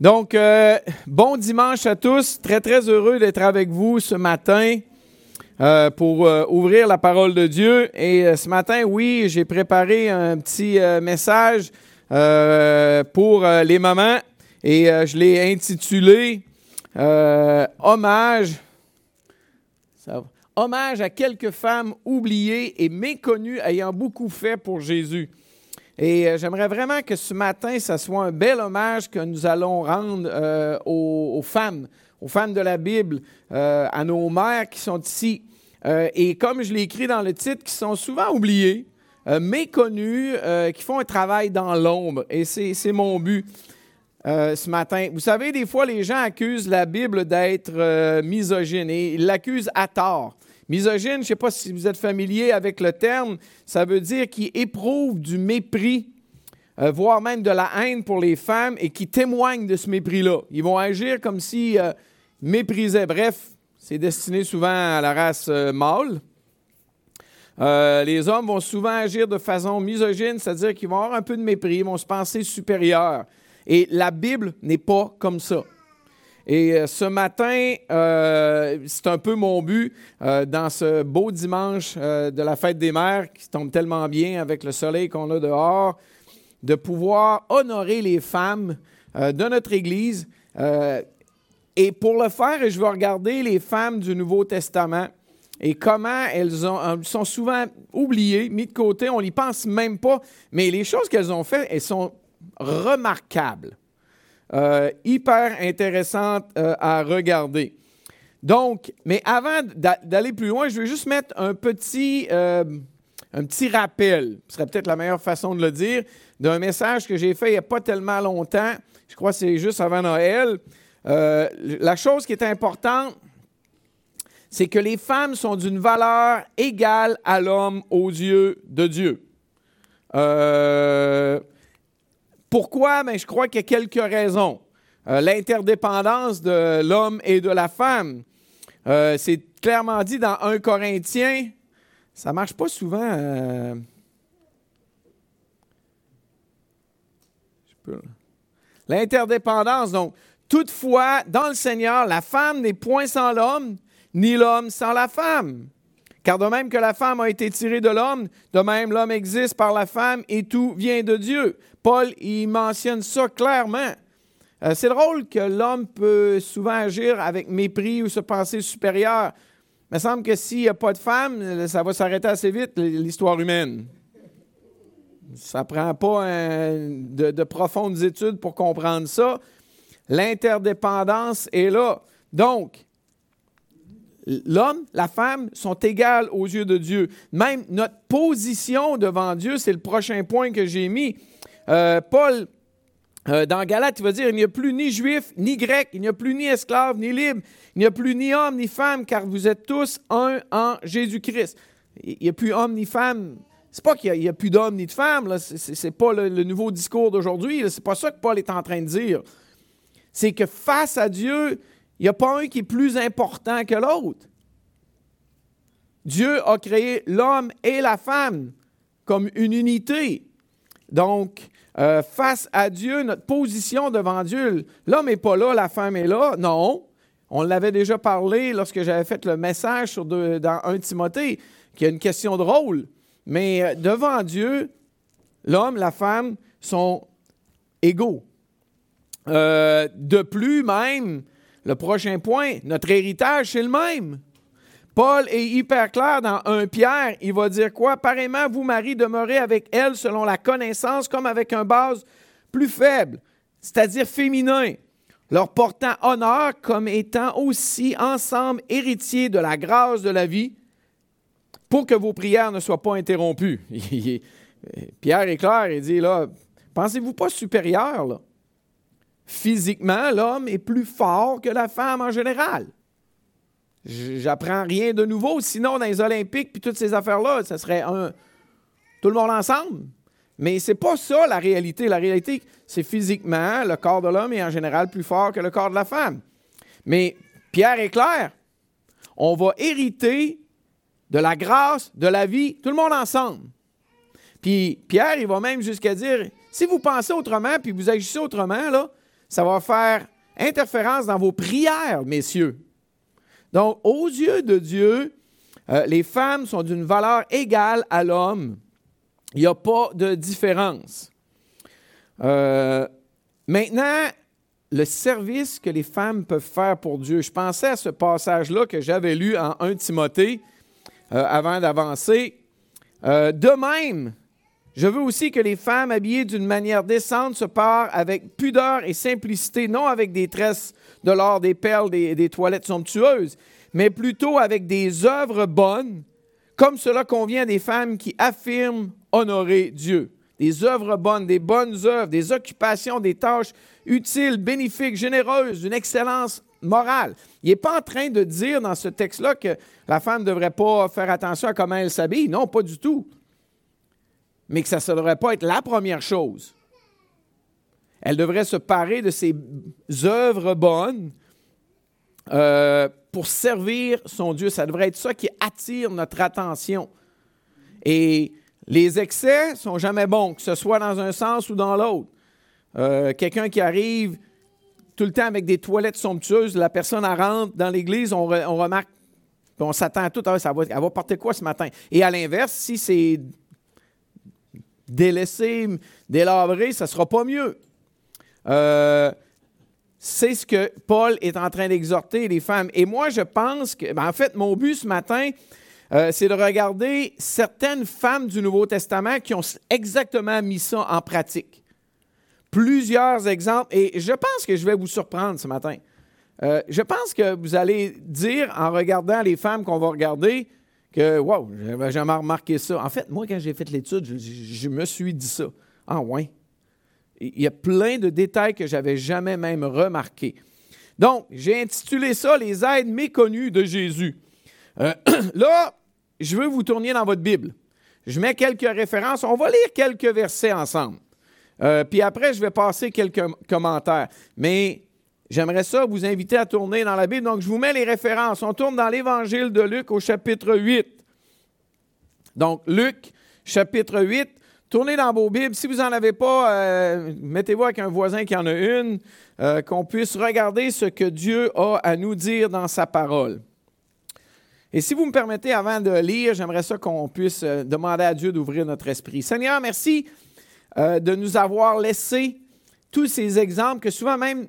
Donc, euh, bon dimanche à tous. Très, très heureux d'être avec vous ce matin euh, pour euh, ouvrir la parole de Dieu. Et ce matin, oui, j'ai préparé un petit message pour les mamans et je l'ai intitulé Hommage. Hommage à quelques femmes oubliées et méconnues ayant beaucoup fait pour Jésus. Et euh, j'aimerais vraiment que ce matin, ça soit un bel hommage que nous allons rendre euh, aux, femmes, aux femmes de la Bible, euh, à nos mères qui sont ici. et comme je l'ai écrit dans le titre, qui sont souvent oubliées, méconnues, qui font un travail dans l'ombre. Et c'est mon but. ce matin. Vous savez, des fois, les gens accusent la Bible d'être misogyne et ils l'accusent à tort. Misogyne, je ne sais pas si vous êtes familier avec le terme, ça veut dire qui éprouve du mépris, euh, voire même de la haine pour les femmes et qui témoignent de ce mépris-là. Ils vont agir comme s'ils euh, méprisaient. Bref, c'est destiné souvent à la race euh, mâle. les hommes vont souvent agir de façon misogyne, c'est-à-dire qu'ils vont avoir un peu de mépris, ils vont se penser supérieurs. Et la Bible n'est pas comme ça. Et euh, ce matin, euh, c'est un peu mon but euh, dans ce beau dimanche de la fête des mères qui tombe tellement bien avec le soleil qu'on a dehors, de pouvoir honorer les femmes de notre Église. et pour le faire, je vais regarder les femmes du Nouveau Testament et comment elles sont souvent oubliées, mises de côté, on n'y pense même pas, mais les choses qu'elles ont faites, elles sont remarquables. Euh, hyper intéressante euh, à regarder. Donc, mais avant d'aller plus loin, je vais juste mettre un petit, euh, un petit rappel, ce serait peut-être la meilleure façon de le dire, d'un message que j'ai fait il n'y a pas tellement longtemps. Je crois que c'est juste avant Noël. la chose qui est importante, c'est que les femmes sont d'une valeur égale à l'homme aux yeux de Dieu. Euh, pourquoi? Ben, je crois qu'il y a quelques raisons. Euh, l'interdépendance de l'homme et de la femme. Euh, c'est clairement dit dans 1 Corinthiens. Ça ne marche pas souvent. Euh, L'interdépendance, donc, toutefois, dans le Seigneur, la femme n'est point sans l'homme, ni l'homme sans la femme. Car de même que la femme a été tirée de l'homme, de même l'homme existe par la femme et tout vient de Dieu. Paul, il mentionne ça clairement. Euh, c'est drôle que l'homme peut souvent agir avec mépris ou se penser supérieur. Il me semble que s'il n'y a pas de femme, ça va s'arrêter assez vite, l'histoire humaine. Ça ne prend pas de, de profondes études pour comprendre ça. L'interdépendance est là. Donc, l'homme, la femme sont égales aux yeux de Dieu. Même notre position devant Dieu, c'est le prochain point que j'ai mis. Euh, Paul, euh, dans Galate, il va dire, il n'y a plus ni juif, ni grec, il n'y a plus ni esclave, ni libre, il n'y a plus ni homme, ni femme, car vous êtes tous un en Jésus-Christ. Il n'y a plus homme ni femme. C'est pas qu'il n'y a, plus d'hommes ni de femmes, ce n'est pas le, nouveau discours d'aujourd'hui, c'est pas ça que Paul est en train de dire. C'est que face à Dieu, il n'y a pas un qui est plus important que l'autre. Dieu a créé l'homme et la femme comme une unité. Donc, euh, face à Dieu, notre position devant Dieu, l'homme n'est pas là, la femme est là. Non. On l'avait déjà parlé lorsque j'avais fait le message sur dans 1 Timothée, qui a une question de rôle. Mais euh, devant Dieu, l'homme, la femme sont égaux. Euh, de plus, même, le prochain point, notre héritage, c'est le même. Paul est hyper clair dans 1 Pierre. Il va dire quoi? Pareillement, vous, Marie, demeurez avec elle selon la connaissance, comme avec un base plus faible, c'est-à-dire féminin, leur portant honneur comme étant aussi ensemble héritiers de la grâce de la vie, pour que vos prières ne soient pas interrompues. Pierre est clair, il dit là, pensez-vous pas supérieur, là? Physiquement, l'homme est plus fort que la femme en général. J'apprends rien de nouveau. Sinon, dans les Olympiques puis toutes ces affaires-là, ça serait un, tout le monde ensemble. Mais c'est pas ça la réalité. La réalité, c'est physiquement, le corps de l'homme est en général plus fort que le corps de la femme. Mais Pierre est clair. On va hériter de la grâce, de la vie, tout le monde ensemble. Puis Pierre, il va même jusqu'à dire, si vous pensez autrement, puis vous agissez autrement, là, ça va faire interférence dans vos prières, messieurs. Donc, aux yeux de Dieu, euh, les femmes sont d'une valeur égale à l'homme. Il n'y a pas de différence. Euh, maintenant, le service que les femmes peuvent faire pour Dieu. Je pensais à ce passage-là que j'avais lu en 1 Timothée euh, avant d'avancer. de même, je veux aussi que les femmes habillées d'une manière décente se parent avec pudeur et simplicité, non avec des tresses de l'or, des perles, des toilettes somptueuses, mais plutôt avec des œuvres bonnes, comme cela convient des femmes qui affirment honorer Dieu. Des œuvres bonnes, des bonnes œuvres, des occupations, des tâches utiles, bénéfiques, généreuses, d'une excellence morale. Il n'est pas en train de dire dans ce texte-là que la femme ne devrait pas faire attention à comment elle s'habille. Non, pas du tout. Mais que ça ne devrait pas être la première chose. Elle devrait se parer de ses œuvres bonnes euh, pour servir son Dieu. Ça devrait être ça qui attire notre attention. Et les excès sont jamais bons, que ce soit dans un sens ou dans l'autre. Euh, quelqu'un qui arrive tout le temps avec des toilettes somptueuses, la personne rentre dans l'église, on, remarque, on s'attend à tout, ah, ça va, elle va porter quoi ce matin? Et à l'inverse, si c'est délaissé, délabré, ça ne sera pas mieux. Euh, c'est ce que Paul est en train d'exhorter les femmes. Et moi, je pense que, ben, en fait, mon but ce matin, euh, c'est de regarder certaines femmes du Nouveau Testament qui ont exactement mis ça en pratique. Plusieurs exemples, et je pense que je vais vous surprendre ce matin. Euh, je pense que vous allez dire, en regardant les femmes qu'on va regarder, que, wow, j'avais jamais remarqué ça. En fait, moi, quand j'ai fait l'étude, je, me suis dit ça. Ah, ouais. Il y a plein de détails que j'avais jamais même remarqués. Donc, j'ai intitulé ça Les aides méconnues de Jésus. Euh, là, je veux vous tourner dans votre Bible. Je mets quelques références. On va lire quelques versets ensemble. Euh, puis après, je vais passer quelques commentaires. Mais j'aimerais ça vous inviter à tourner dans la Bible. Donc, je vous mets les références. On tourne dans l'Évangile de Luc au chapitre 8. Donc, Luc, chapitre 8. Tournez dans vos Bibles. Si vous n'en avez pas, euh, mettez-vous avec un voisin qui en a une, euh, qu'on puisse regarder ce que Dieu a à nous dire dans sa parole. Et si vous me permettez, avant de lire, j'aimerais ça qu'on puisse euh, demander à Dieu d'ouvrir notre esprit. Seigneur, merci de nous avoir laissé tous ces exemples que souvent même,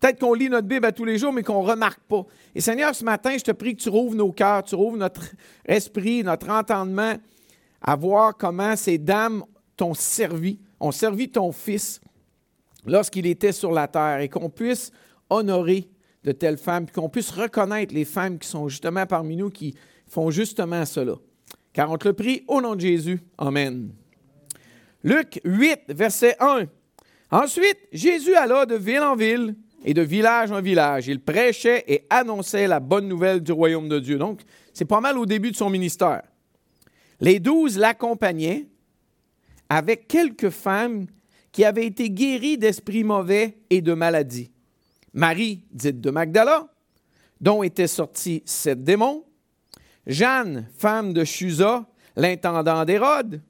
peut-être qu'on lit notre Bible à tous les jours, mais qu'on ne remarque pas. Et Seigneur, ce matin, je te prie que tu rouvres nos cœurs, tu rouvres notre esprit, notre entendement à voir comment ces dames t'ont servi, ont servi ton fils lorsqu'il était sur la terre et qu'on puisse honorer de telles femmes, qu'on puisse reconnaître les femmes qui sont justement parmi nous, qui font justement cela. Car on te le prie au nom de Jésus. Amen. Luc 8, verset 1. Ensuite, Jésus alla de ville en ville et de village en village. Il prêchait et annonçait la bonne nouvelle du royaume de Dieu. Donc, c'est pas mal au début de son ministère. Les douze l'accompagnaient avec quelques femmes qui avaient été guéries d'esprits mauvais et de maladies. Marie, dite de Magdala, dont étaient sortis sept démons, Jeanne, femme de Chusa, l'intendant d'Hérode,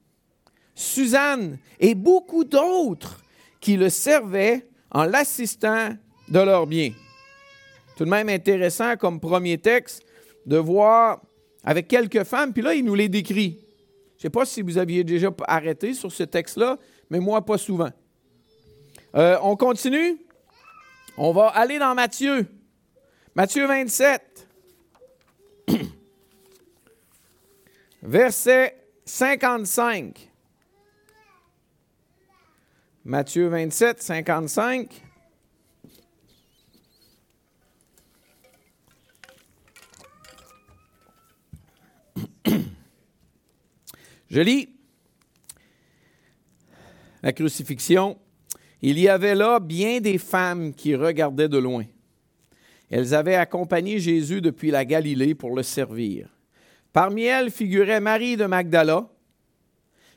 Suzanne et beaucoup d'autres qui le servaient en l'assistant de leurs biens. Tout de même intéressant comme premier texte de voir avec quelques femmes, puis là, il nous les décrit. Je ne sais pas si vous aviez déjà arrêté sur ce texte-là, mais moi, pas souvent. Euh, on continue. On va aller dans Matthieu. Matthieu 27. Verset 55. Matthieu 27, 55. Je lis la crucifixion. Il y avait là bien des femmes qui regardaient de loin. Elles avaient accompagné Jésus depuis la Galilée pour le servir. Parmi elles figurait Marie de Magdala,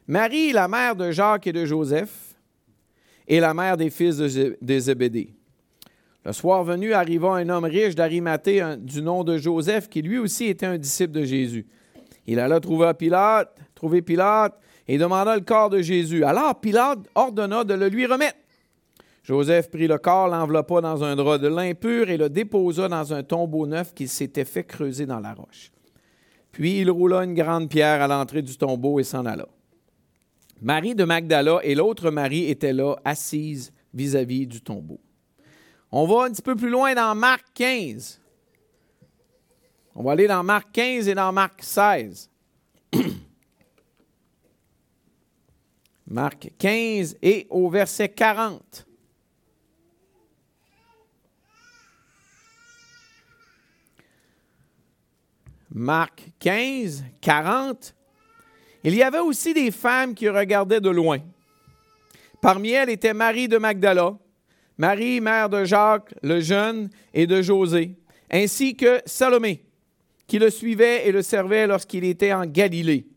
Marie, la mère de Jacques et de Joseph, et la mère des fils de Zébédée. Le soir venu arriva un homme riche d'Arimathée du nom de Joseph, qui lui aussi était un disciple de Jésus. Il alla trouver Pilate, trouver Pilate et demanda le corps de Jésus. Alors Pilate ordonna de le lui remettre. Joseph prit le corps, l'enveloppa dans un drap de lin pur et le déposa dans un tombeau neuf qu'il s'était fait creuser dans la roche. Puis il roula une grande pierre à l'entrée du tombeau et s'en alla. Marie de Magdala et l'autre Marie étaient là, assises vis-à-vis du tombeau. On va un petit peu plus loin dans Marc 15. On va aller dans Marc 15 et dans Marc 16. Marc 15 et au verset 40. Marc 15, 40. Il y avait aussi des femmes qui regardaient de loin. Parmi elles était Marie de Magdala, Marie, mère de Jacques le jeune et de José, ainsi que Salomé, qui le suivait et le servait lorsqu'il était en Galilée,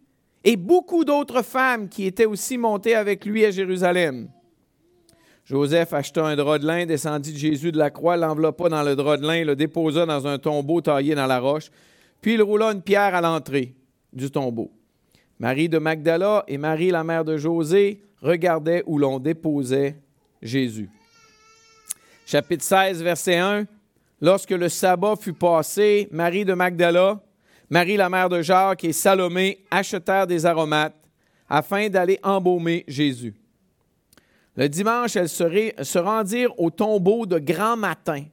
et beaucoup d'autres femmes qui étaient aussi montées avec lui à Jérusalem. Joseph acheta un drap de lin, descendit de Jésus de la croix, l'enveloppa dans le drap de lin, le déposa dans un tombeau taillé dans la roche, puis il roula une pierre à l'entrée du tombeau. Marie de Magdala et Marie, la mère de José, regardaient où l'on déposait Jésus. Chapitre 16, verset 1. Lorsque le sabbat fut passé, Marie de Magdala, Marie, la mère de Jacques et Salomé achetèrent des aromates afin d'aller embaumer Jésus. Le dimanche, elles se rendirent au tombeau de grand matin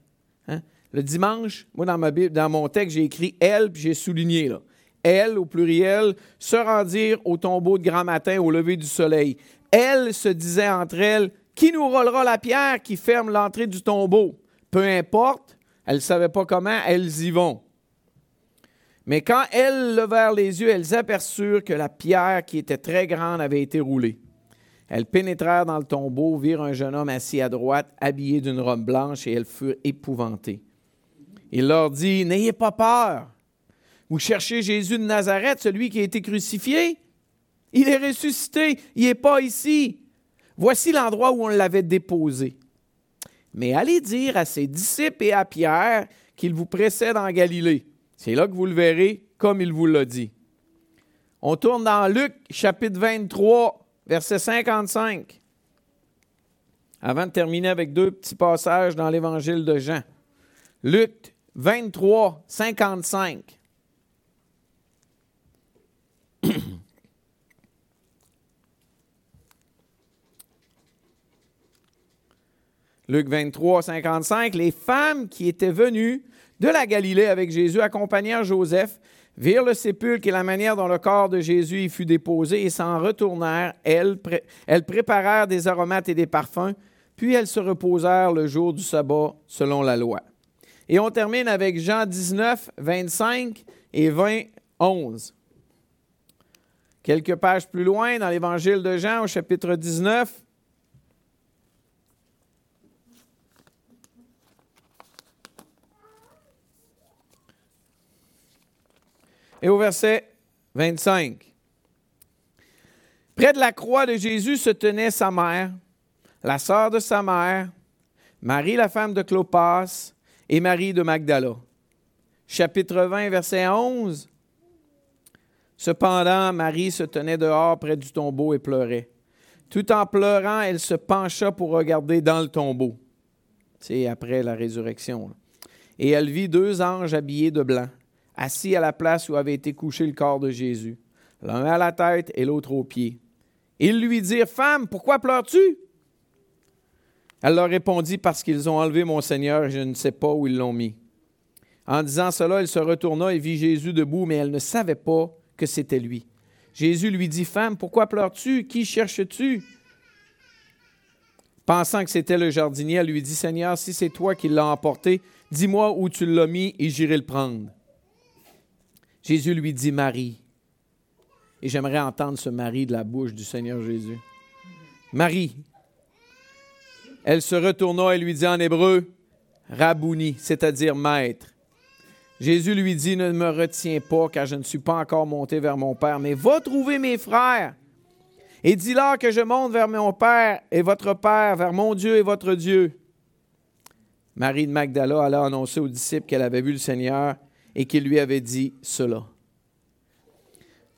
le dimanche, moi, dans, ma Bible, dans mon texte, j'ai écrit elle, puis j'ai souligné là. Elles, au pluriel, se rendirent au tombeau de grand matin au lever du soleil. Elles se disaient entre elles Qui nous rollera la pierre qui ferme l'entrée du tombeau Peu importe, elles ne savaient pas comment, elles y vont. Mais quand elles levèrent les yeux, elles aperçurent que la pierre qui était très grande avait été roulée. Elles pénétrèrent dans le tombeau, virent un jeune homme assis à droite, habillé d'une robe blanche, et elles furent épouvantées. Il leur dit, N'ayez pas peur. Vous cherchez Jésus de Nazareth, celui qui a été crucifié. Il est ressuscité, il n'est pas ici. Voici l'endroit où on l'avait déposé. Mais allez dire à ses disciples et à Pierre qu'il vous précède en Galilée. C'est là que vous le verrez comme il vous l'a dit. On tourne dans Luc chapitre 23, verset 55. Avant de terminer avec deux petits passages dans l'évangile de Jean. Luc 23, 55. Luc 23, 55, les femmes qui étaient venues de la Galilée avec Jésus accompagnèrent Joseph, virent le sépulcre et la manière dont le corps de Jésus y fut déposé et s'en retournèrent. Elles, elles préparèrent des aromates et des parfums, puis elles se reposèrent le jour du sabbat selon la loi. Et on termine avec Jean 19, 25 et 20, 11. Quelques pages plus loin, dans l'Évangile de Jean, au chapitre 19, Et au verset 25. Près de la croix de Jésus se tenait sa mère, la sœur de sa mère, Marie la femme de Clopas, et Marie de Magdala. Chapitre 20, verset 11. Cependant, Marie se tenait dehors près du tombeau et pleurait. Tout en pleurant, elle se pencha pour regarder dans le tombeau. C'est après la résurrection. Et elle vit deux anges habillés de blanc, assis à la place où avait été couché le corps de Jésus, l'un à la tête et l'autre aux pieds. Ils lui dirent, Femme, pourquoi pleures-tu? Elle leur répondit, Parce qu'ils ont enlevé mon Seigneur et je ne sais pas où ils l'ont mis. En disant cela, elle se retourna et vit Jésus debout, mais elle ne savait pas que c'était lui. Jésus lui dit, Femme, pourquoi pleures-tu? Qui cherches-tu? Pensant que c'était le jardinier, elle lui dit, Seigneur, si c'est toi qui l'as emporté, dis-moi où tu l'as mis et j'irai le prendre. Jésus lui dit, Marie. Et j'aimerais entendre ce Marie de la bouche du Seigneur Jésus. Marie. Elle se retourna et lui dit en hébreu, Rabouni, c'est-à-dire maître. Jésus lui dit, ne me retiens pas, car je ne suis pas encore monté vers mon Père, mais va trouver mes frères et dis-leur que je monte vers mon Père et votre Père, vers mon Dieu et votre Dieu. Marie de Magdala alla annoncer aux disciples qu'elle avait vu le Seigneur et qu'il lui avait dit cela.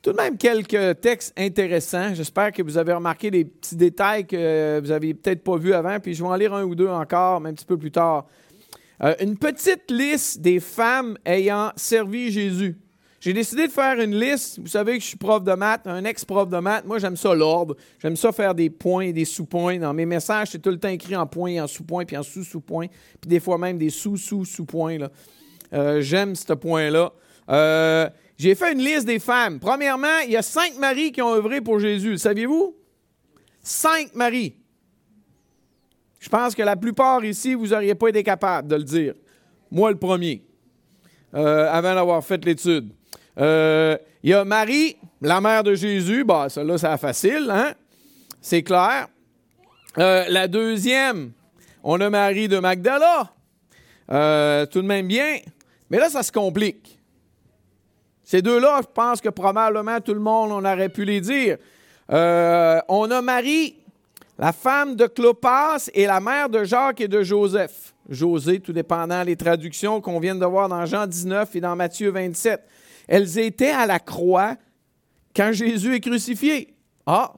tout de même quelques textes intéressants. J'espère que vous avez remarqué des petits détails que vous n'aviez peut-être pas vus avant, puis je vais en lire un ou deux encore, même un petit peu plus tard. Euh, une petite liste des femmes ayant servi Jésus. J'ai décidé de faire une liste. Vous savez que je suis prof de maths, un ex-prof de maths. Moi, j'aime ça l'ordre. J'aime ça faire des points et des sous-points. Dans mes messages, c'est tout le temps écrit en points, en sous-points, puis en sous-sous-points, puis des fois même des sous-sous-sous-points. Euh, j'aime ce point-là. Euh, j'ai fait une liste des femmes. Premièrement, il y a cinq maris qui ont œuvré pour Jésus. Saviez-vous? Cinq maris. Je pense que la plupart ici, vous n'auriez pas été capable de le dire. Moi, le premier, euh, avant d'avoir fait l'étude. Il y a Marie, la mère de Jésus. Bah, celle-là, c'est facile, hein? C'est clair. La deuxième, on a Marie de Magdala. Tout de même bien. Mais là, ça se complique. Ces deux-là, je pense que probablement tout le monde, on aurait pu les dire. Euh, on a Marie, la femme de Clopas et la mère de Jacques et de Joseph. José, tout dépendant des traductions qu'on vient de voir dans Jean 19 et dans Matthieu 27. Elles étaient à la croix quand Jésus est crucifié. Ah,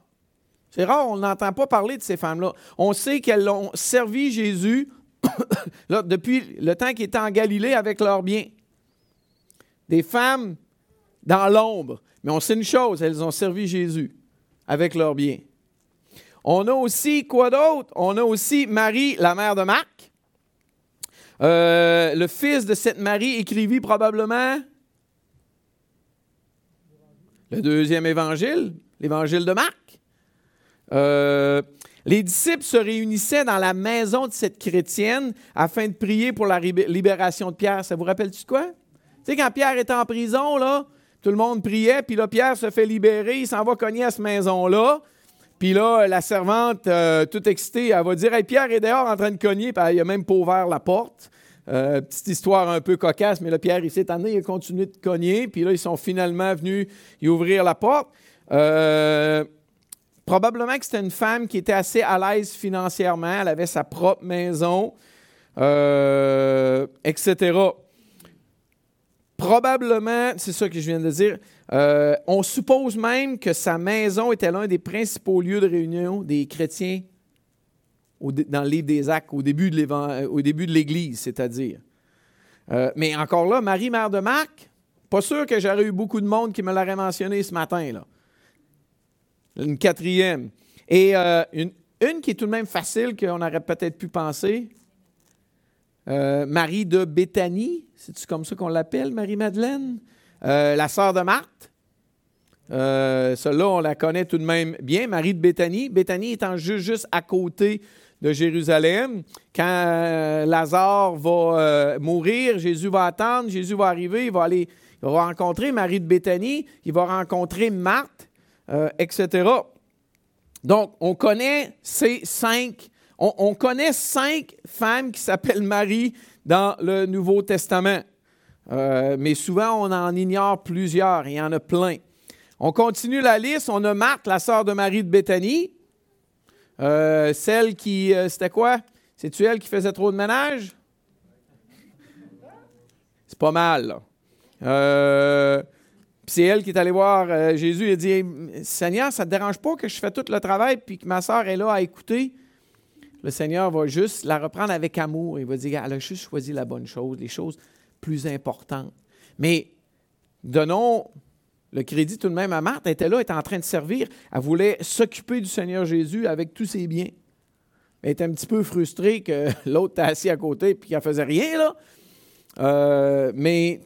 c'est rare, on n'entend pas parler de ces femmes-là. On sait qu'elles ont servi Jésus depuis le temps qu'il était en Galilée avec leurs biens. Des femmes dans l'ombre. Mais on sait une chose, elles ont servi Jésus avec leurs biens. On a aussi, quoi d'autre? On a aussi Marie, la mère de Marc. Euh, le fils de cette Marie écrivit probablement le deuxième évangile, l'évangile de Marc. Euh, les disciples se réunissaient dans la maison de cette chrétienne afin de prier pour la libération de Pierre. Ça vous rappelle-tu quoi? Tu sais, quand Pierre était en prison, là, tout le monde priait, puis là, Pierre se fait libérer, il s'en va cogner à cette maison-là. Puis là, la servante, euh, toute excitée, elle va dire Hey, Pierre est dehors en train de cogner, puis il a même pas ouvert la porte. Euh, petite histoire un peu cocasse, mais là, Pierre, il s'est amené, il a continué de cogner, puis là, ils sont finalement venus y ouvrir la porte. Euh, probablement que c'était une femme qui était assez à l'aise financièrement, elle avait sa propre maison, etc. Probablement, c'est ça que je viens de dire, euh, on suppose même que sa maison était l'un des principaux lieux de réunion des chrétiens dans le livre des Actes, au début de l'Église, c'est-à-dire. Euh, mais encore là, Marie, mère de Marc, pas sûr que j'aurais eu beaucoup de monde qui me l'aurait mentionné ce matin. Là. Une quatrième. Et euh, une, qui est tout de même facile qu'on aurait peut-être pu penser, euh, Marie de Béthanie, c'est-tu comme ça qu'on l'appelle, Marie-Madeleine? Euh, la sœur de Marthe. Celle-là, on la connaît tout de même bien, Marie de Béthanie. Béthanie étant juste, juste à côté de Jérusalem. Quand Lazare va mourir, Jésus va attendre, Jésus va arriver, il va aller il va rencontrer Marie de Béthanie, il va rencontrer Marthe, etc. Donc, on connaît ces cinq on, connaît cinq femmes qui s'appellent Marie dans le Nouveau Testament. Euh, mais souvent, on en ignore plusieurs. Il y en a plein. On continue la liste. On a Marthe, la sœur de Marie de Béthanie. Euh, celle qui. Euh, c'était quoi? C'est-tu elle qui faisait trop de ménage? C'est pas mal, là. C'est elle qui est allée voir Jésus et dit Seigneur, ça ne te dérange pas que je fais tout le travail puis que ma sœur est là à écouter? le Seigneur va juste la reprendre avec amour. Il va dire, elle a juste choisi la bonne chose, les choses plus importantes. Mais donnons le crédit tout de même à Marthe. Elle était là, elle était en train de servir. Elle voulait s'occuper du Seigneur Jésus avec tous ses biens. Elle était un petit peu frustrée que l'autre était assis à côté et qu'elle ne faisait rien. Euh, mais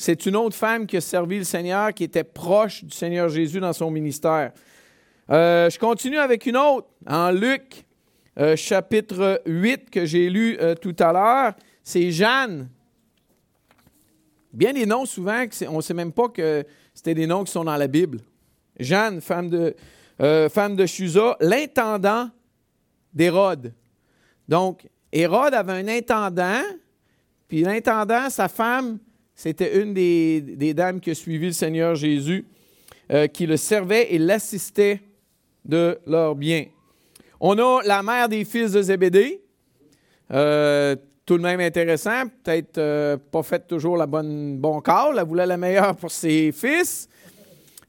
c'est une autre femme qui a servi le Seigneur, qui était proche du Seigneur Jésus dans son ministère. Euh, je continue avec une autre, en Luc euh, chapitre 8 que j'ai lu euh, tout à l'heure, c'est Jeanne. Bien des noms, souvent, on ne sait même pas que c'était des noms qui sont dans la Bible. Jeanne, femme de, femme l'intendant d'Hérode. Donc, Hérode avait un intendant, puis l'intendant, sa femme, c'était une des, dames qui a suivi le Seigneur Jésus, qui le servait et l'assistait de leurs biens. On a la mère des fils de Zébédée. Euh, tout de même intéressant. Peut-être euh, pas fait toujours la bonne bon. Elle voulait la meilleure pour ses fils.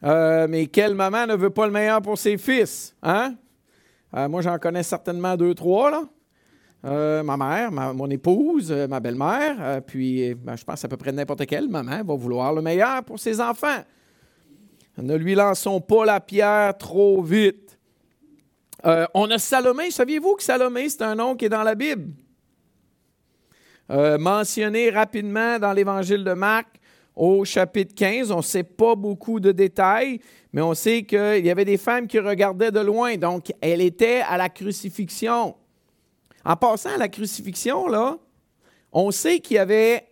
Euh, mais quelle maman ne veut pas le meilleur pour ses fils? Hein? Euh, moi, j'en connais certainement deux, trois, là. Euh, ma mère, mon épouse, ma belle-mère, puis ben, je pense à peu près n'importe quelle maman va vouloir le meilleur pour ses enfants. Ne lui lançons pas la pierre trop vite. on a Salomé. Saviez-vous que Salomé, c'est un nom qui est dans la Bible? mentionné rapidement dans l'Évangile de Marc au chapitre 15. On ne sait pas beaucoup de détails, mais on sait qu'il y avait des femmes qui regardaient de loin. Donc, elle était à la crucifixion. En passant à la crucifixion, là, on sait qu'il y avait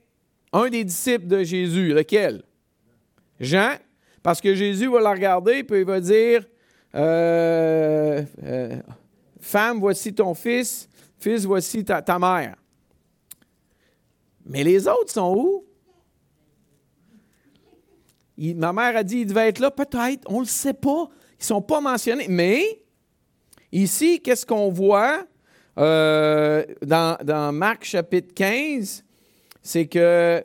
un des disciples de Jésus. Lequel? Jean. Parce que Jésus va la regarder, puis il va dire euh, euh, Femme, voici ton fils. Fils, voici ta, mère. Mais les autres sont où? ma mère a dit, il devait être là, peut-être, on ne le sait pas. Ils ne sont pas mentionnés. Mais ici, qu'est-ce qu'on voit? Euh, dans, Marc chapitre 15? C'est que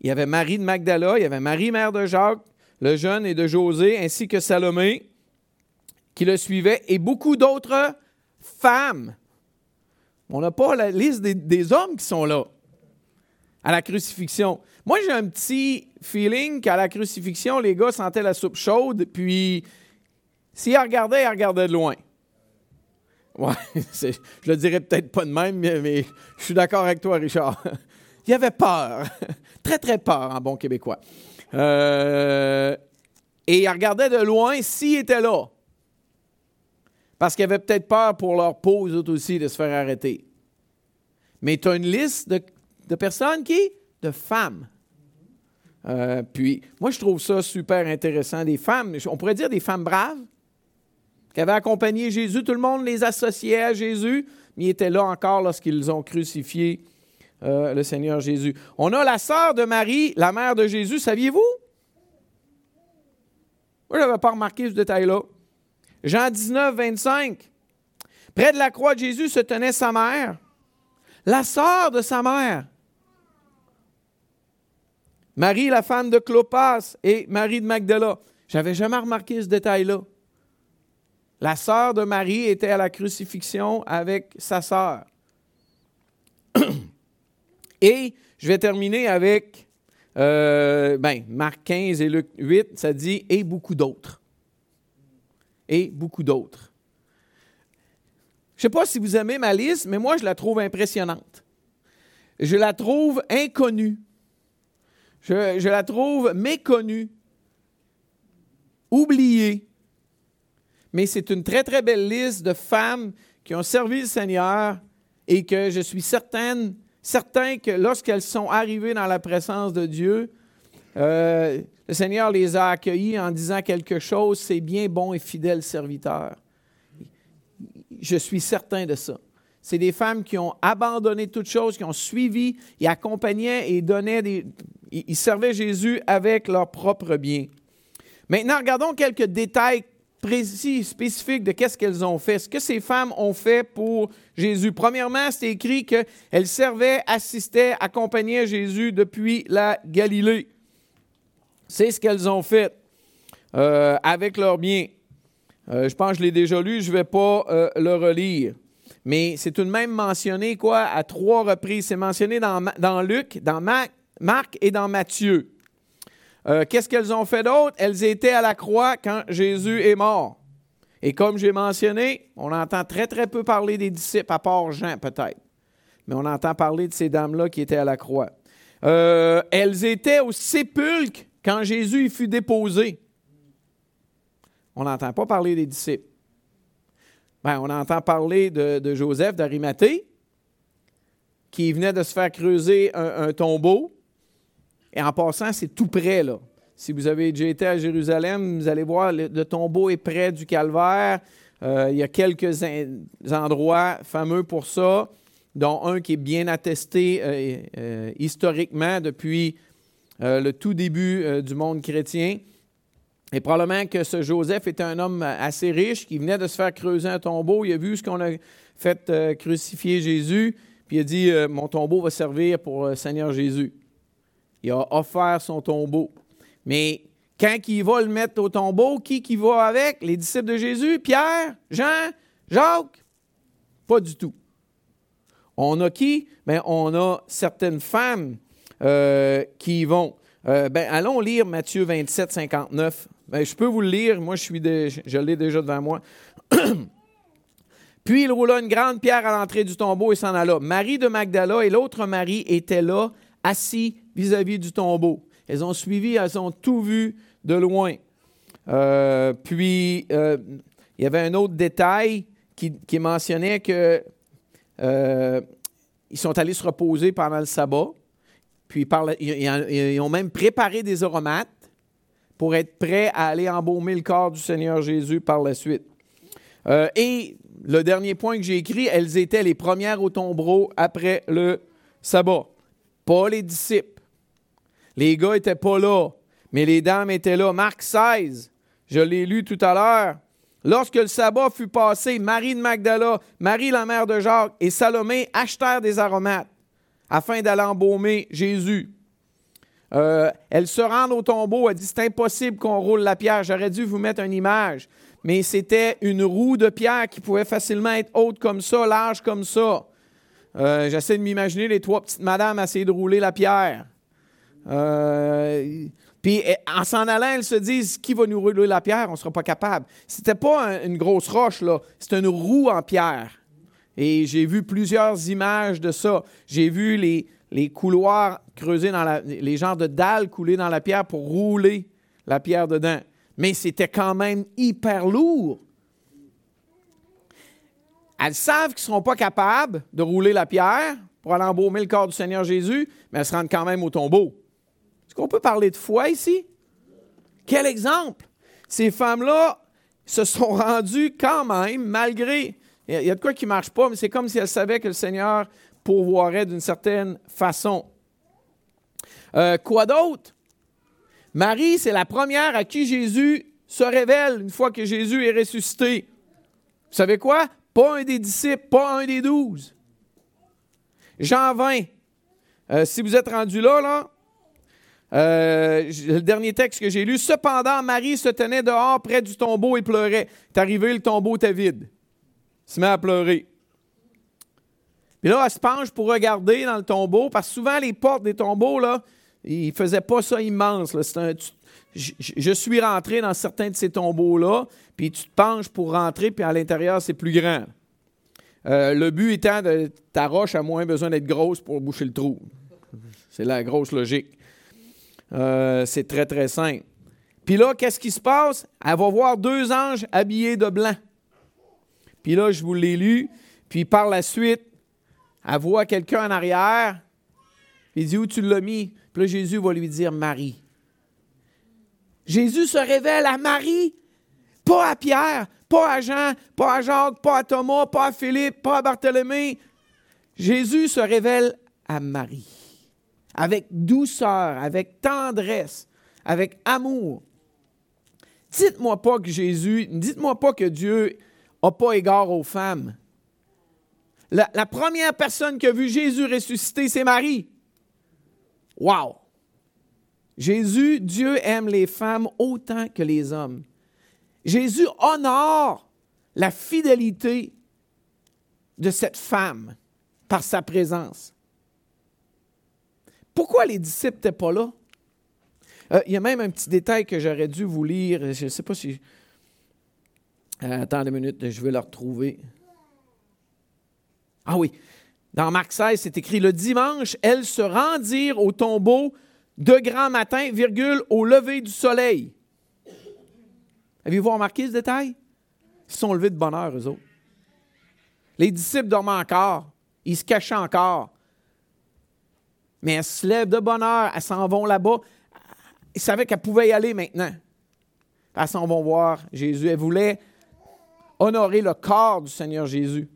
il y avait Marie de Magdala, il y avait Marie, mère de Jacques, le jeune et de José, ainsi que Salomé, qui le suivaient, et beaucoup d'autres femmes. On n'a pas la liste des hommes qui sont là à la crucifixion. Moi, j'ai un petit feeling qu'à la crucifixion, les gars sentaient la soupe chaude, puis s'ils regardaient, ils regardaient de loin. Ouais, je le dirais peut-être pas de même, mais, je suis d'accord avec toi, Richard. Il y avait peur, très très peur en bon québécois. Euh, et ils regardaient de loin s'ils étaient là. Parce qu'ils avaient peut-être peur pour leur peau, eux aussi, de se faire arrêter. Mais tu as une liste de, de personnes qui? De femmes euh, puis, moi, je trouve ça super intéressant. Des femmes, on pourrait dire des femmes braves, qui avaient accompagné Jésus. Tout le monde les associait à Jésus, mais ils étaient là encore lorsqu'ils ont crucifié euh, le Seigneur Jésus. On a la sœur de Marie, la mère de Jésus, saviez-vous? Moi, je n'avais pas remarqué ce détail-là. Jean 19, 25. Près de la croix de Jésus se tenait sa mère, la sœur de sa mère, Marie, la femme de Clopas, et Marie de Magdala. J'avais jamais remarqué ce détail-là. La sœur de Marie était à la crucifixion avec sa sœur. Et je vais terminer avec euh, ben, Marc 15 et Luc 8, ça dit et beaucoup d'autres. Et beaucoup d'autres. Je ne sais pas si vous aimez ma liste, mais moi je la trouve impressionnante. Je la trouve inconnue. Je, la trouve méconnue, oubliée. Mais c'est une très, très belle liste de femmes qui ont servi le Seigneur et que je suis certaine, certain que lorsqu'elles sont arrivées dans la présence de Dieu, euh, le Seigneur les a accueillies en disant quelque chose, c'est bien bon et fidèle serviteur. Je suis certain de ça. C'est des femmes qui ont abandonné toutes choses, qui ont suivi et accompagnaient et donnaient des, ils servaient Jésus avec leurs propres biens. Maintenant, regardons quelques détails précis, spécifiques de qu'est-ce qu'elles ont fait, ce que ces femmes ont fait pour Jésus. Premièrement, c'est écrit qu'elles servaient, assistaient, accompagnaient Jésus depuis la Galilée. C'est ce qu'elles ont fait euh, avec leurs biens. Euh, je pense que je l'ai déjà lu, je ne vais pas euh, le relire. Mais c'est tout de même mentionné à trois reprises. C'est mentionné dans, dans Luc, dans Marc, Marc et dans Matthieu. Euh, qu'est-ce qu'elles ont fait d'autre? Elles étaient à la croix quand Jésus est mort. Et comme j'ai mentionné, on entend très très peu parler des disciples, à part Jean peut-être. Mais on entend parler de ces dames-là qui étaient à la croix. Euh, elles étaient au sépulcre quand Jésus y fut déposé. On n'entend pas parler des disciples. Ben, on entend parler de, de Joseph d'Arimathée, qui venait de se faire creuser un tombeau. Et en passant, c'est tout près, là. Si vous avez déjà été à Jérusalem, vous allez voir, le, tombeau est près du calvaire. Euh, il y a quelques endroits fameux pour ça, dont un qui est bien attesté euh, euh, historiquement depuis le tout début du monde chrétien. Et probablement que ce Joseph était un homme assez riche qui venait de se faire creuser un tombeau. Il a vu ce qu'on a fait crucifier Jésus, puis il a dit Mon tombeau va servir pour Seigneur Jésus il a offert son tombeau. Mais quand il va le mettre au tombeau, qui qui va avec? Les disciples de Jésus? Pierre? Jean? Jacques? Pas du tout. On a qui? Bien, on a certaines femmes euh, qui vont. Euh, ben, allons lire Matthieu 27, 59. Ben, je peux vous le lire, moi je, suis je l'ai déjà devant moi. Puis il roula une grande pierre à l'entrée du tombeau et s'en alla. Marie de Magdala et l'autre Marie étaient là, assis vis-à-vis du tombeau. Elles ont suivi, elles ont tout vu de loin. Euh, puis il y avait un autre détail qui, mentionnait que ils sont allés se reposer pendant le sabbat. Puis ils ont même préparé des aromates pour être prêts à aller embaumer le corps du Seigneur Jésus par la suite. Euh, et le dernier point que j'ai écrit, elles étaient les premières au tombeau après le sabbat. Pas les disciples. Les gars n'étaient pas là, mais les dames étaient là. Marc 16, je l'ai lu tout à l'heure. Lorsque le sabbat fut passé, Marie de Magdala, Marie la mère de Jacques et Salomé achetèrent des aromates afin d'aller embaumer Jésus. Euh, elle se rend au tombeau, elle dit C'est impossible qu'on roule la pierre. J'aurais dû vous mettre une image, mais c'était une roue de pierre qui pouvait facilement être haute comme ça, large comme ça. Euh, j'essaie de m'imaginer les trois petites madames essayer de rouler la pierre. Euh, puis en s'en allant, elles se disent Qui va nous rouler la pierre? On ne sera pas capable. C'était pas une grosse roche, là. C'était une roue en pierre. Et j'ai vu plusieurs images de ça. J'ai vu les, les couloirs creusés dans la, les genres de dalles coulées dans la pierre pour rouler la pierre dedans. Mais c'était quand même hyper lourd. Elles savent qu'ils ne seront pas capables de rouler la pierre pour aller embaumer le corps du Seigneur Jésus, mais elles se rendent quand même au tombeau. Est-ce qu'on peut parler de foi ici? Quel exemple! Ces femmes-là se sont rendues quand même, malgré il y a de quoi qui ne marche pas, mais c'est comme si elle savait que le Seigneur pourvoirait d'une certaine façon. Euh, quoi d'autre? Marie, c'est la première à qui Jésus se révèle une fois que Jésus est ressuscité. Vous savez quoi? Pas un des disciples, pas un des douze. Jean 20. Euh, si vous êtes rendu là, là, euh, le dernier texte que j'ai lu, cependant, Marie se tenait dehors près du tombeau et pleurait. T'es arrivé, le tombeau était vide se met à pleurer. Puis là, elle se penche pour regarder dans le tombeau, parce que souvent, les portes des tombeaux, là, ils ne faisaient pas ça immense. je, suis rentré dans certains de ces tombeaux-là, puis tu te penches pour rentrer, puis à l'intérieur, c'est plus grand. Euh, le but étant de ta roche a moins besoin d'être grosse pour boucher le trou. C'est la grosse logique. Euh, c'est très, très simple. Puis là, qu'est-ce qui se passe? Elle va voir deux anges habillés de blanc. Puis là, je vous l'ai lu. Puis par la suite, elle voit quelqu'un en arrière. Il dit Où tu l'as mis? Puis là, Jésus va lui dire Marie. Jésus se révèle à Marie, pas à Pierre, pas à Jean, pas à Jacques, pas à Thomas, pas à Philippe, pas à Barthélemy. Jésus se révèle à Marie, avec douceur, avec tendresse, avec amour. Dites-moi pas que Jésus, dites-moi pas que Dieu n'a pas égard aux femmes. La, la, première personne qui a vu Jésus ressusciter, c'est Marie. Wow! Jésus, Dieu aime les femmes autant que les hommes. Jésus honore la fidélité de cette femme par sa présence. Pourquoi les disciples n'étaient pas là? Euh, il y a même un petit détail que j'aurais dû vous lire. Je ne sais pas si euh, attends une minute, je vais le retrouver. Ah oui, dans Marc 16, c'est écrit Le dimanche, elles se rendirent au tombeau de grand matin, virgule, au lever du soleil. Avez-vous remarqué ce détail? Ils sont levés de bonne heure, eux autres. Les disciples dormaient encore. Ils se cachaient encore. Mais elles se lèvent de bonne heure. Elles s'en vont là-bas. Ils savaient qu'elles pouvaient y aller maintenant. Elles s'en vont voir Jésus. Elles voulaient honorer le corps du Seigneur Jésus.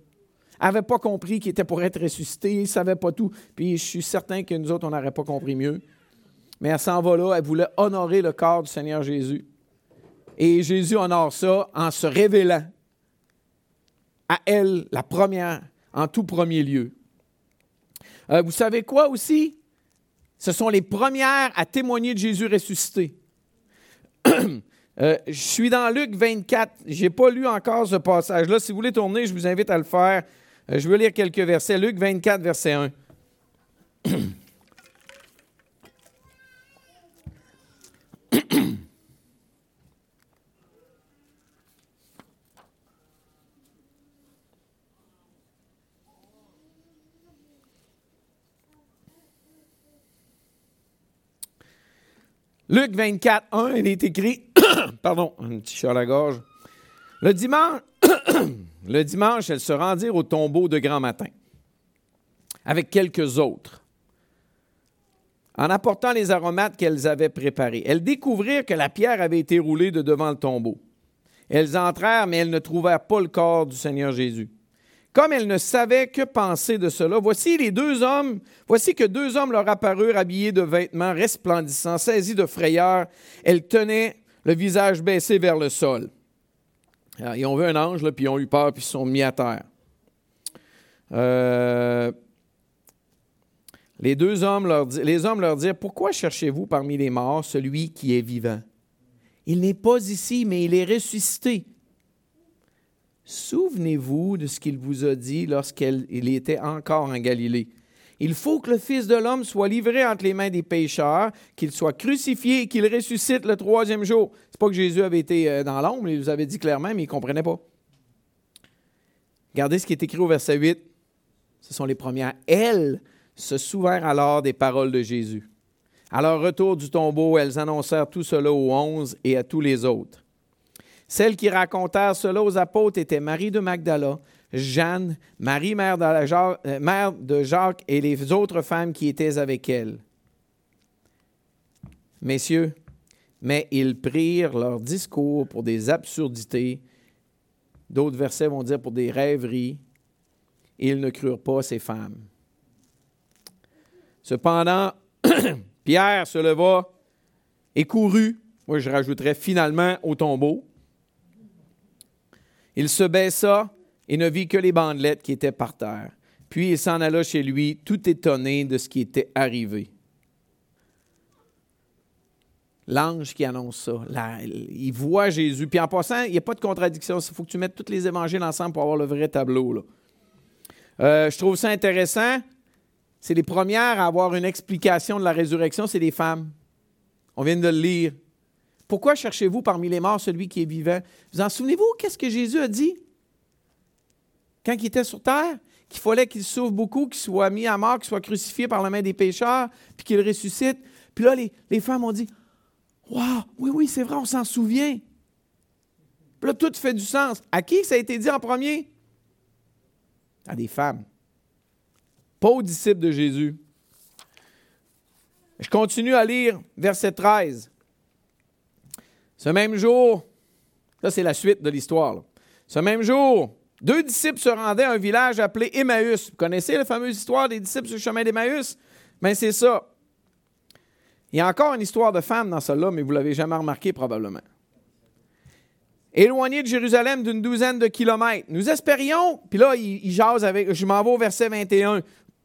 Elle n'avait pas compris qu'il était pour être ressuscité, il ne savait pas tout. Puis je suis certain que nous autres, on n'aurait pas compris mieux. Mais elle s'en va là, elle voulait honorer le corps du Seigneur Jésus. Et Jésus honore ça en se révélant à elle, la première, en tout premier lieu. Euh, vous savez quoi aussi? Ce sont les premières à témoigner de Jésus ressuscité. Euh, je suis dans Luc 24. Je n'ai pas lu encore ce passage-là. Si vous voulez tourner, je vous invite à le faire. Euh, je veux lire quelques versets. Luc 24, verset 1. Luc 24, 1, il est écrit, pardon, un petit chat à la gorge. Le dimanche, le dimanche, elles se rendirent au tombeau de grand matin, avec quelques autres, en apportant les aromates qu'elles avaient préparés. Elles découvrirent que la pierre avait été roulée de devant le tombeau. Elles entrèrent, mais elles ne trouvèrent pas le corps du Seigneur Jésus. Comme elles ne savaient que penser de cela, voici les deux hommes, voici que deux hommes leur apparurent habillés de vêtements resplendissants, saisis de frayeur. Elles tenaient le visage baissé vers le sol. Alors, ils ont vu un ange, puis ils ont eu peur, puis ils sont mis à terre. Euh, les deux hommes les hommes leur dirent Pourquoi cherchez-vous parmi les morts celui qui est vivant? Il n'est pas ici, mais il est ressuscité. Souvenez-vous de ce qu'il vous a dit lorsqu'il était encore en Galilée. Il faut que le Fils de l'homme soit livré entre les mains des pécheurs, qu'il soit crucifié et qu'il ressuscite le troisième jour. C'est pas que Jésus avait été euh, dans l'ombre, il vous avait dit clairement, mais il ne comprenait pas. Regardez ce qui est écrit au verset 8. Ce sont les premières. Elles se souvinrent alors des paroles de Jésus. À leur retour du tombeau, elles annoncèrent tout cela aux onze et à tous les autres. Celles qui racontèrent cela aux apôtres étaient Marie de Magdala, Jeanne, Marie, mère de, Jacques, euh, mère de Jacques, et les autres femmes qui étaient avec elle. Messieurs, mais ils prirent leur discours pour des absurdités. D'autres versets vont dire pour des rêveries. Et ils ne crurent pas ces femmes. Cependant, Pierre se leva et courut, moi je rajouterais finalement au tombeau. Il se baissa et ne vit que les bandelettes qui étaient par terre. Puis il s'en alla chez lui, tout étonné de ce qui était arrivé. L'ange qui annonce ça, il voit Jésus. Puis en passant, il n'y a pas de contradiction. Il faut que tu mettes tous les évangiles ensemble pour avoir le vrai tableau. Euh, je trouve ça intéressant. C'est les premières à avoir une explication de la résurrection, c'est les femmes. On vient de le lire. Pourquoi cherchez-vous parmi les morts celui qui est vivant? Vous en souvenez-vous, qu'est-ce que Jésus a dit? Quand il était sur terre? Qu'il fallait qu'il souffre beaucoup, qu'il soit mis à mort, qu'il soit crucifié par la main des pécheurs, puis qu'il ressuscite. Puis là, les, femmes ont dit Waouh, oui, oui, c'est vrai, on s'en souvient. Puis là, tout fait du sens. À qui ça a été dit en premier? À des femmes. Pas aux disciples de Jésus. Je continue à lire verset 13. Ce même jour, ça c'est la suite de l'histoire. Ce même jour, deux disciples se rendaient à un village appelé Emmaüs. Vous connaissez la fameuse histoire des disciples sur le chemin d'Emmaüs? Bien, c'est ça. Il y a encore une histoire de femme dans celle-là, mais vous ne l'avez jamais remarqué probablement. Éloigné de Jérusalem d'une douzaine de kilomètres. Nous espérions, puis là, ils, jasent avec, je m'en vais au verset 21.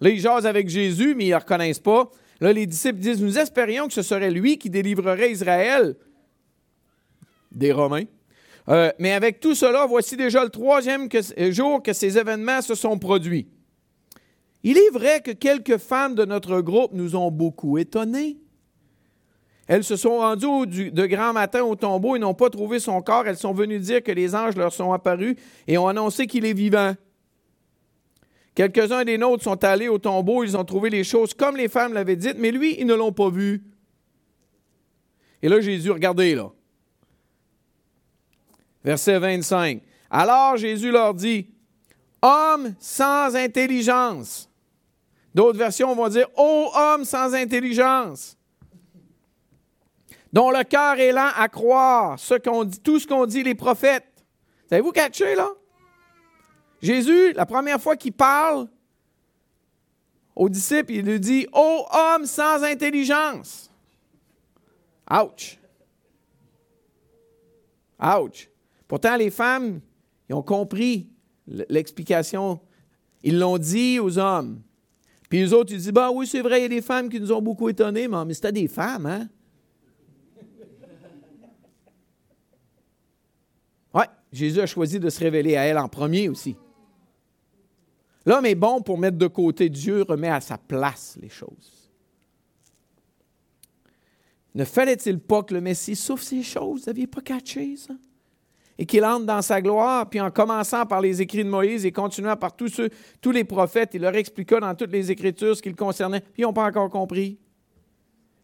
là, ils jasent avec Jésus, mais ils ne reconnaissent pas. Là, les disciples disent, nous espérions que ce serait lui qui délivrerait Israël des Romains. Euh, mais avec tout cela, voici déjà le troisième euh, jour que ces événements se sont produits. Il est vrai que quelques femmes de notre groupe nous ont beaucoup étonnés. Elles se sont rendues de grand matin au tombeau et n'ont pas trouvé son corps. Elles sont venues dire que les anges leur sont apparus et ont annoncé qu'il est vivant. Quelques-uns des nôtres sont allés au tombeau, ils ont trouvé les choses comme les femmes l'avaient dites, mais lui, ils ne l'ont pas vu. Et là, Jésus, regardez là. Verset 25. Alors Jésus leur dit, Homme sans intelligence. D'autres versions vont dire, Ô homme sans intelligence, dont le cœur est lent à croire tout ce qu'ont dit les prophètes. Savez-vous catché, là? Jésus, la première fois qu'il parle aux disciples, il lui dit, Ô homme sans intelligence. Ouch. Ouch. Pourtant, les femmes, ils ont compris l'explication. Ils l'ont dit aux hommes. Puis les autres, ils disent, bah oui, c'est vrai, il y a des femmes qui nous ont beaucoup étonnés, mais c'était des femmes, hein? Oui, Jésus a choisi de se révéler à elle en premier aussi. L'homme est bon pour mettre de côté. Dieu remet à sa place les choses. Ne fallait-il pas que le Messie souffre ces choses? Vous n'aviez pas catché ça? Et qu'il entre dans sa gloire, puis en commençant par les écrits de Moïse et continuant par tous, ceux, tous les prophètes, il leur expliqua dans toutes les Écritures ce qui le concernait, puis ils n'ont pas encore compris.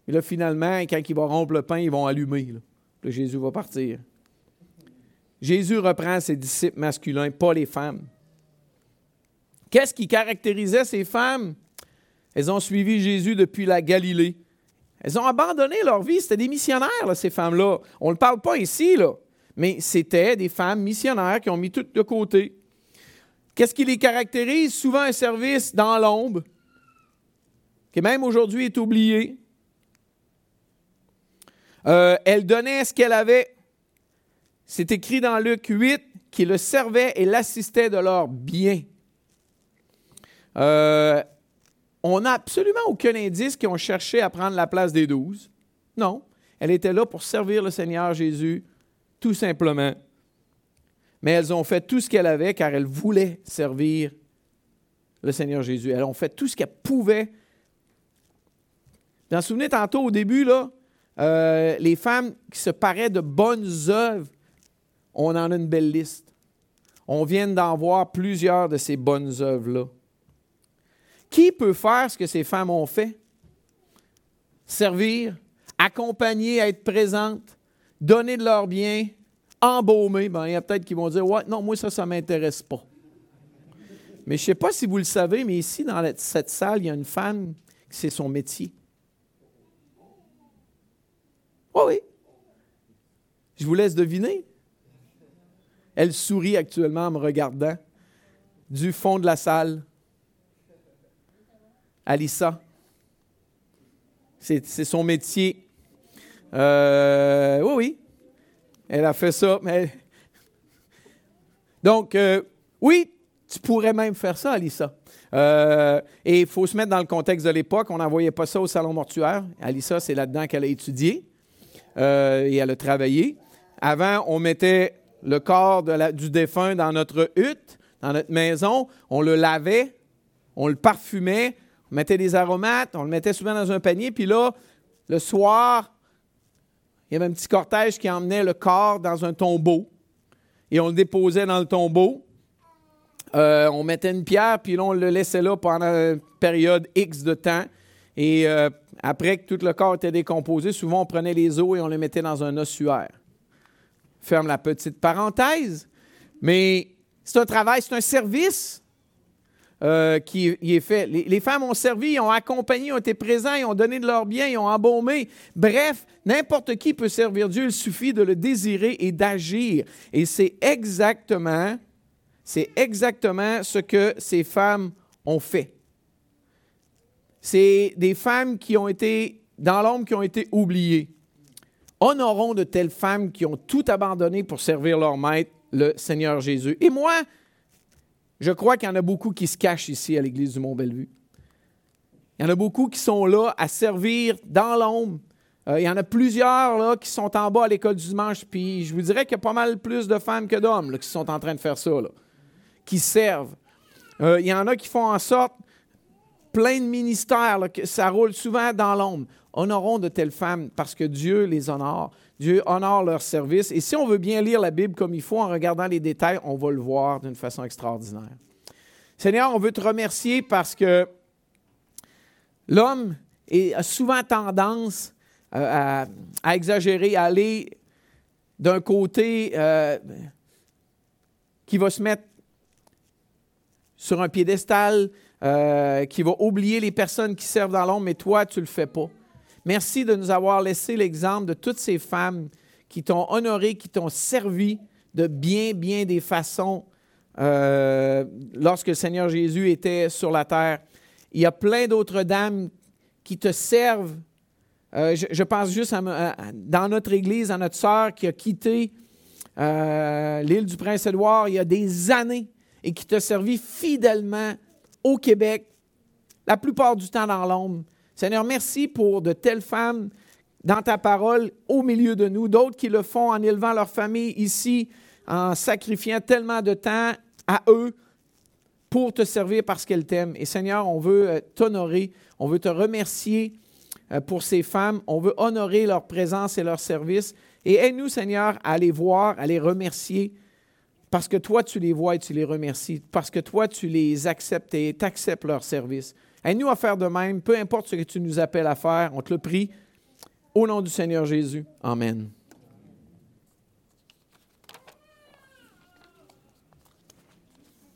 Et là, finalement, quand il va rompre le pain, ils vont allumer. Là. Jésus va partir. Jésus reprend ses disciples masculins, pas les femmes. Qu'est-ce qui caractérisait ces femmes? Elles ont suivi Jésus depuis la Galilée. Elles ont abandonné leur vie. C'était des missionnaires, ces femmes-là. On ne parle pas ici, là, mais c'était des femmes missionnaires qui ont mis tout de côté. Qu'est-ce qui les caractérise? Souvent un service dans l'ombre, qui même aujourd'hui est oublié. Euh, elles donnaient ce qu'elles avaient. C'est écrit dans Luc 8 qu'ils le servaient et l'assistaient de leurs biens. Euh, on n'a absolument aucun indice qu'ils ont cherché à prendre la place des douze. Non, elle était là pour servir le Seigneur Jésus, tout simplement. Mais elles ont fait tout ce qu'elles avaient car elles voulaient servir le Seigneur Jésus. Elles ont fait tout ce qu'elles pouvaient. Vous vous souvenez tantôt au début, là, euh, les femmes qui se paraient de bonnes œuvres, on en a une belle liste. On vient d'en voir plusieurs de ces bonnes œuvres-là. Qui peut faire ce que ces femmes ont fait? Servir, accompagner, être présente, donner de leur bien, embaumer. Ben, il y a peut-être qui vont dire Ouais, non, moi, ça, ça ne m'intéresse pas. Mais je ne sais pas si vous le savez, mais ici, dans cette salle, il y a une femme qui c'est son métier. Oui, oui. Je vous laisse deviner. Elle sourit actuellement en me regardant du fond de la salle. Alissa. C'est son métier. Euh, oui, oui. Elle a fait ça. Mais... Donc, euh, oui, tu pourrais même faire ça, Alissa. Euh, et il faut se mettre dans le contexte de l'époque. On n'envoyait pas ça au salon mortuaire. Alissa, c'est là-dedans qu'elle a étudié et elle a travaillé. Avant, on mettait le corps du défunt dans notre hutte, dans notre maison. On le lavait, on le parfumait, on mettait des aromates, on le mettait souvent dans un panier, puis là, le soir, il y avait un petit cortège qui emmenait le corps dans un tombeau, et on le déposait dans le tombeau. Euh, on mettait une pierre, puis là, on le laissait là pendant une période X de temps. Et euh, après que tout le corps était décomposé, souvent on prenait les os et on les mettait dans un ossuaire. Ferme la petite parenthèse. Mais c'est un travail, c'est un service. Euh, qui est fait. Les, femmes ont servi, ont accompagné, ont été présents, ils ont donné de leur bien, ont embaumé. Bref, n'importe qui peut servir Dieu, il suffit de le désirer et d'agir. Et c'est exactement, c'est exactement ce que ces femmes ont fait. C'est des femmes qui ont été dans l'ombre, qui ont été oubliées. Honorons de telles femmes qui ont tout abandonné pour servir leur maître, le Seigneur Jésus. Et moi, je crois qu'il y en a beaucoup qui se cachent ici à l'Église du Mont-Bellevue. Il y en a beaucoup qui sont là à servir dans l'ombre. Euh, il y en a plusieurs qui sont en bas à l'école du dimanche, puis je vous dirais qu'il y a pas mal plus de femmes que d'hommes qui sont en train de faire ça, qui servent. Euh, il y en a qui font en sorte, plein de ministères, que ça roule souvent dans l'ombre. Honorons de telles femmes parce que Dieu les honore. Dieu honore leur service. Et si on veut bien lire la Bible comme il faut en regardant les détails, on va le voir d'une façon extraordinaire. Seigneur, on veut te remercier parce que l'homme a souvent tendance euh, à, exagérer, à aller d'un côté euh, qui va se mettre sur un piédestal, euh, qui va oublier les personnes qui servent dans l'ombre, mais toi, tu ne le fais pas. Merci de nous avoir laissé l'exemple de toutes ces femmes qui t'ont honoré, qui t'ont servi de bien, bien des façons euh, lorsque le Seigneur Jésus était sur la terre. Il y a plein d'autres dames qui te servent. Euh, je, pense juste à, dans notre Église, à notre sœur qui a quitté euh, l'île du Prince-Édouard il y a des années et qui t'a servi fidèlement au Québec, la plupart du temps dans l'ombre. Seigneur, merci pour de telles femmes dans ta parole au milieu de nous, d'autres qui le font en élevant leur famille ici en sacrifiant tellement de temps à eux pour te servir parce qu'elles t'aiment. Et Seigneur, on veut euh, t'honorer, on veut te remercier euh, pour ces femmes, on veut honorer leur présence et leur service. Et aide-nous, Seigneur, à les voir, à les remercier, parce que toi, tu les vois et tu les remercies, parce que toi, tu les acceptes et tu acceptes leur service. Aide-nous à faire de même, peu importe ce que tu nous appelles à faire, on te le prie. Au nom du Seigneur Jésus. Amen.